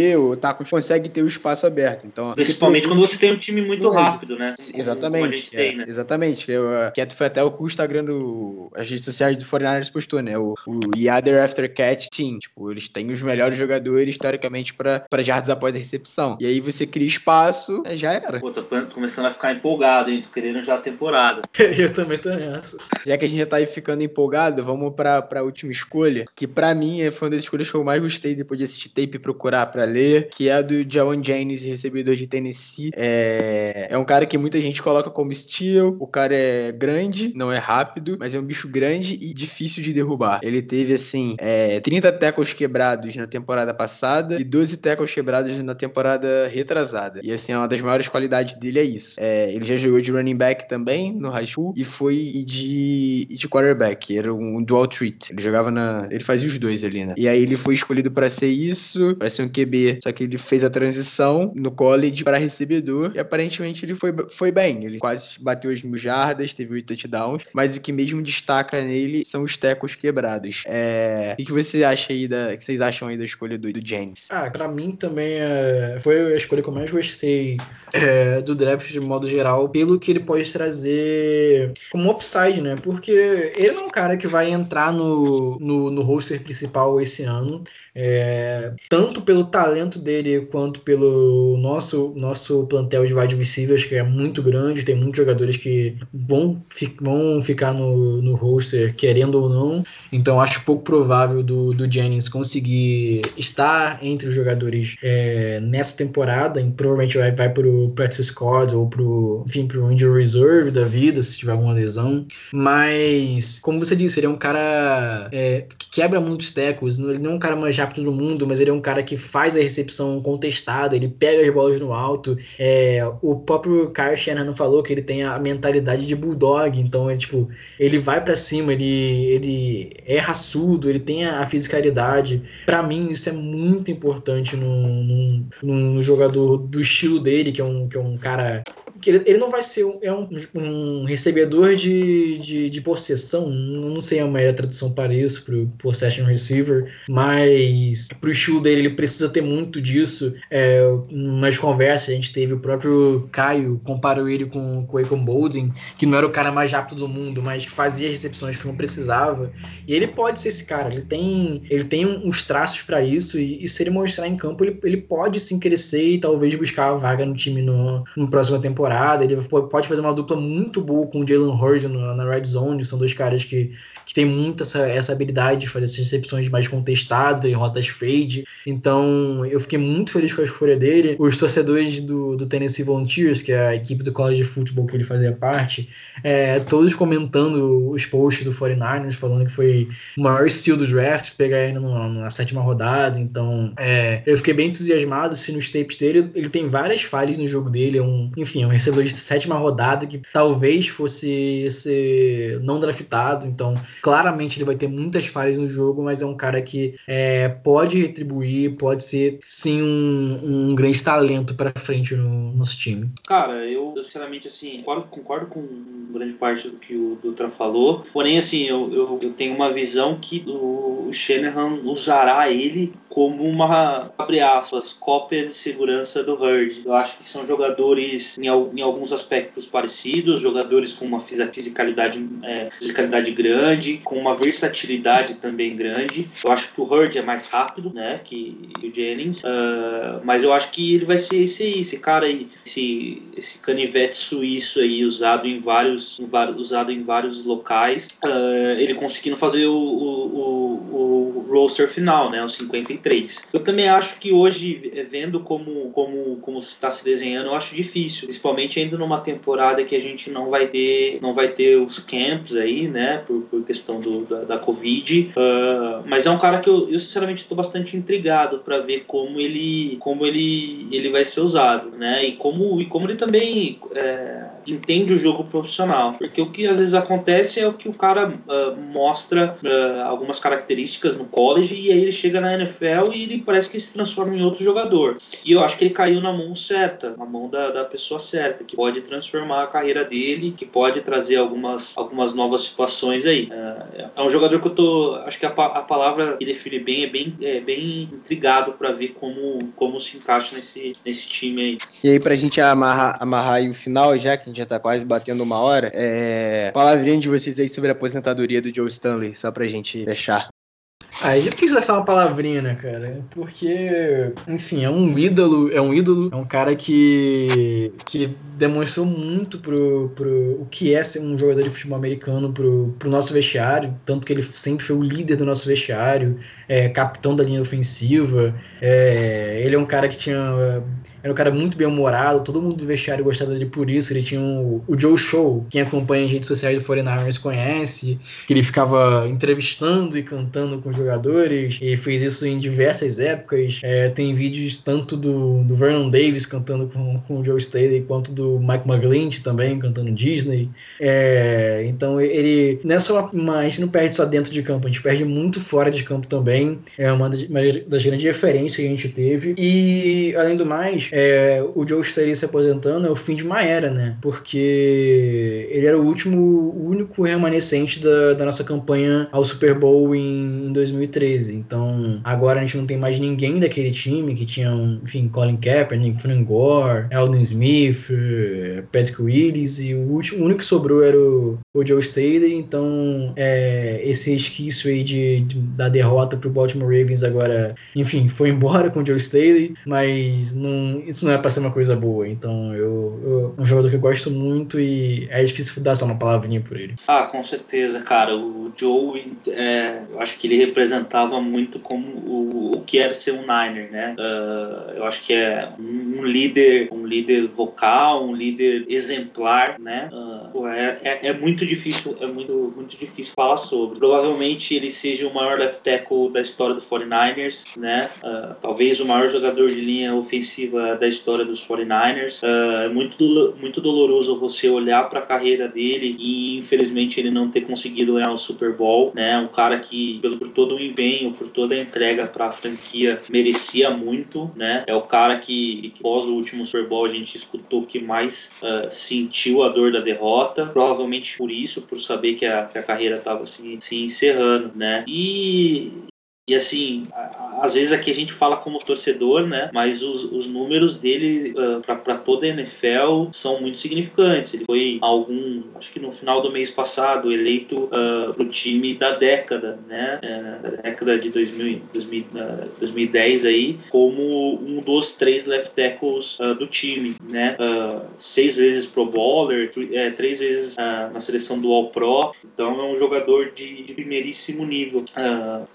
recebeu, o Taco consegue ter o espaço aberto. Então, Principalmente quando você tem um time muito rápido, né? Exatamente. É, tem, né? Exatamente. Eu, que foi até o Instagram do. As redes sociais do 49ers postou, né? O, o Yadder After Catch Team. Tipo, eles têm os melhores jogadores, teoricamente, para jardas após a recepção. E aí você cria espaço, é, já era. Pô, tô começando a ficar empolgado, hein? Tô querendo já a temporada. eu também tô nessa. Já que a gente já tá aí ficando empolgado, vamos pra, pra última escolha, que para mim foi uma das escolhas que eu mais gostei depois de assistir tape e procurar para que é do Jawan James, recebedor de Tennessee. É, é um cara que muita gente coloca como steel, o cara é grande, não é rápido, mas é um bicho grande e difícil de derrubar. Ele teve, assim, é, 30 tackles quebrados na temporada passada e 12 tackles quebrados na temporada retrasada. E, assim, uma das maiores qualidades dele é isso. É, ele já jogou de running back também no high school e foi de de, quarterback. Era um dual treat. Ele jogava na. Ele fazia os dois ali, né? E aí ele foi escolhido para ser isso, para ser um QB. Só que ele fez a transição no college para recebedor. E aparentemente ele foi, foi bem. Ele quase bateu as mil jardas, teve oito touchdowns. Mas o que mesmo destaca nele são os tecos quebrados. É... O que você acha aí da. que vocês acham aí da escolha do, do James? Ah, pra mim também é... foi a escolha que eu mais gostei é, do draft de modo geral, pelo que ele pode trazer como upside, né? Por porque ele é um cara que vai entrar no, no, no roster principal esse ano. É, tanto pelo talento dele quanto pelo nosso, nosso plantel de wide receivers, que é muito grande, tem muitos jogadores que vão, fi, vão ficar no, no roster, querendo ou não. Então acho pouco provável do, do Jennings conseguir estar entre os jogadores é, nessa temporada. E provavelmente vai, vai para o practice squad ou para o injury reserve da vida, se tiver alguma lesão. Mas, como você disse, ele é um cara é, que quebra muitos tecos, ele não é um cara manjado rápido do mundo, mas ele é um cara que faz a recepção contestada, ele pega as bolas no alto. É, o próprio Kyle Shanahan falou que ele tem a mentalidade de bulldog, então é tipo, ele vai para cima, ele, ele é raçudo, ele tem a, a fisicalidade. Para mim, isso é muito importante num, num, num, jogador do estilo dele, que é um, que um cara que ele, ele não vai ser um, é um, um recebedor de, de, de, possessão, não sei a melhor tradução para isso, para o possession receiver, mas para o estilo dele ele precisa ter muito disso. É, nas conversas a gente teve o próprio Caio comparou ele com, com o Akon Bolding, que não era o cara mais rápido do mundo, mas que fazia recepções que não precisava. E ele pode ser esse cara, ele tem, ele tem uns traços para isso, e, e, se ele mostrar em campo, ele, ele pode sim crescer e talvez buscar a vaga no time no, no próxima temporada temporada. Ele pode fazer uma dupla muito boa com o Jalen Hurd na Red Zone. São dois caras que, que têm muito essa, essa habilidade de fazer essas recepções mais contestadas, em rotas fade. Então, eu fiquei muito feliz com a escolha dele. Os torcedores do, do Tennessee Volunteers, que é a equipe do college de futebol que ele fazia parte, é, todos comentando os posts do 49ers, falando que foi o maior steal do draft, pegar ele na, na sétima rodada. Então, é, eu fiquei bem entusiasmado. Se nos tapes dele, ele tem várias falhas no jogo dele. É um, enfim, é um recebedor de sétima rodada que talvez fosse ser não draftado. Então, claramente ele vai ter muitas falhas no jogo, mas é um cara que é, pode retribuir, pode ser sim um, um grande talento para frente no nosso time. Cara, eu sinceramente assim concordo, concordo com grande parte do que o Dutra falou. Porém, assim, eu, eu, eu tenho uma visão que o Shanahan usará ele como uma, abre aspas, cópia de segurança do Hurd. Eu acho que são jogadores em, em alguns aspectos parecidos, jogadores com uma fisicalidade, é, fisicalidade grande, com uma versatilidade também grande. Eu acho que o Hurd é mais rápido, né, que, o Jennings, uh, mas eu acho que ele vai ser esse esse cara aí, esse, esse canivete suíço aí usado em vários, em vários usado em vários locais, uh, ele conseguindo fazer o, o, o, o roster final, né, os 53 eu também acho que hoje, vendo como, como, como está se desenhando, eu acho difícil, principalmente ainda numa temporada que a gente não vai ter, não vai ter os camps aí, né, por, por questão do, da, da Covid. Uh, mas é um cara que eu, eu sinceramente estou bastante intrigado para ver como ele, como ele, ele vai ser usado, né, e como, e como ele também é, entende o jogo profissional, porque o que às vezes acontece é o que o cara uh, mostra uh, algumas características no college e aí ele chega na NFL e ele parece que se transforma em outro jogador. E eu acho que ele caiu na mão certa, na mão da, da pessoa certa, que pode transformar a carreira dele, que pode trazer algumas, algumas novas situações aí. É, é um jogador que eu tô. Acho que a, a palavra que define bem é bem, é bem intrigado para ver como, como se encaixa nesse, nesse time aí. E aí, pra gente amarrar, amarrar aí o final, já que gente já tá quase batendo uma hora, é... palavrinha de vocês aí sobre a aposentadoria do Joe Stanley, só pra gente fechar. Aí já fiz essa uma palavrinha, né, cara? Porque, enfim, é um ídolo, é um ídolo, é um cara que, que demonstrou muito pro, pro o que é ser um jogador de futebol americano pro, pro nosso vestiário, tanto que ele sempre foi o líder do nosso vestiário, é, capitão da linha ofensiva. É, ele é um cara que tinha. Era um cara muito bem humorado, todo mundo do vestiário gostava dele por isso. Ele tinha o, o Joe Show, quem acompanha as redes sociais do 49ers conhece, que ele ficava entrevistando e cantando com os jogadores, e fez isso em diversas épocas. É, tem vídeos tanto do, do Vernon Davis cantando com, com o Joe Staley, quanto do Mike McGlinch também cantando Disney. É, então ele. Não é só uma, a gente não perde só dentro de campo, a gente perde muito fora de campo também. É uma das, uma das grandes referências que a gente teve. E, além do mais, é, o Joe Staley se aposentando é o fim de uma era, né? Porque ele era o último, o único remanescente da, da nossa campanha ao Super Bowl em, em 2013. Então, agora a gente não tem mais ninguém daquele time que tinha, enfim, Colin Kaepernick, Frank Gore, Eldon Smith, Patrick Willis, e o, último, o único que sobrou era o, o Joe Staley. Então, é, esse resquício aí de, de, da derrota pro Baltimore Ravens agora, enfim, foi embora com o Joe Staley, mas não, isso não é pra ser uma coisa boa. Então, eu, eu um jogador que eu gosto muito e é difícil dar só uma palavrinha por ele. Ah, com certeza, cara. O Joe, é, eu acho que ele representava muito como o, o que era ser um Niner, né? Uh, eu acho que é um, um, líder, um líder vocal, um líder exemplar, né? Uh, é, é, é, muito difícil, é muito, muito difícil falar sobre. Provavelmente ele seja o maior left tackle da história do 49ers, né? Uh, talvez o maior jogador de linha ofensiva da história dos 49ers. é muito, muito doloroso você olhar para a carreira dele e infelizmente ele não ter conseguido ganhar o Super Bowl, né? Um cara que pelo por todo o empenho, por toda a entrega para a franquia, merecia muito, né? É o cara que, pós o último Super Bowl, a gente escutou que mais uh, sentiu a dor da derrota, provavelmente por isso, por saber que a, que a carreira estava se, se encerrando, né? E e assim, às vezes aqui a gente fala como torcedor, né? Mas os, os números dele uh, para toda a NFL são muito significantes. Ele foi algum, acho que no final do mês passado, eleito uh, pro time da década, né? Uh, da década de 2000, 2000, uh, 2010 aí, como um dos três left tackles uh, do time, né? seis vezes Pro Bowler, é, três vezes na seleção do All Pro. Então é um jogador de, de primeiríssimo nível.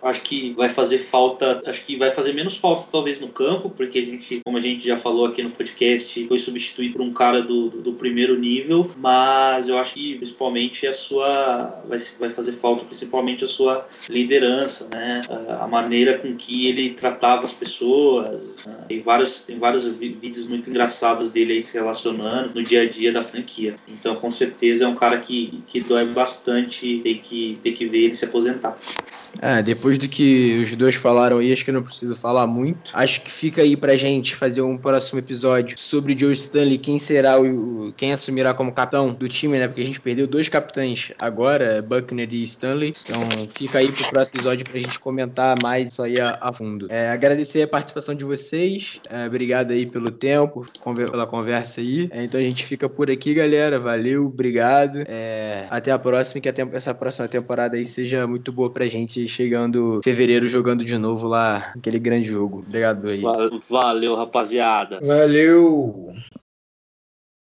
acho que vai fazer falta, acho que vai fazer menos falta talvez no campo, porque a gente, como a gente já falou aqui no podcast, foi substituído por um cara do, do, primeiro nível, mas eu acho que principalmente a sua vai, vai fazer falta principalmente a sua liderança, né? A maneira com que ele tratava as pessoas. Tem vários tem vários vídeos muito engraçados dele aí se relacionando no dia a dia da franquia. Então, com certeza é um cara que, que dói bastante ter que ter que ver ele se aposentar. É, depois do que os dois falaram aí, acho que não preciso falar muito. Acho que fica aí pra gente fazer um próximo episódio sobre Joe Stanley, quem será o. quem assumirá como capitão do time, né? Porque a gente perdeu dois capitães agora, Buckner e Stanley. Então fica aí pro próximo episódio pra gente comentar mais isso aí a, a fundo. É, agradecer a participação de vocês. É, obrigado aí pelo tempo, pela conversa aí. É, então a gente fica por aqui, galera. Valeu, obrigado. É, até a próxima, que a essa próxima temporada aí seja muito boa pra gente chegando fevereiro jogando de novo lá aquele grande jogo. Obrigado aí. Valeu, rapaziada. Valeu.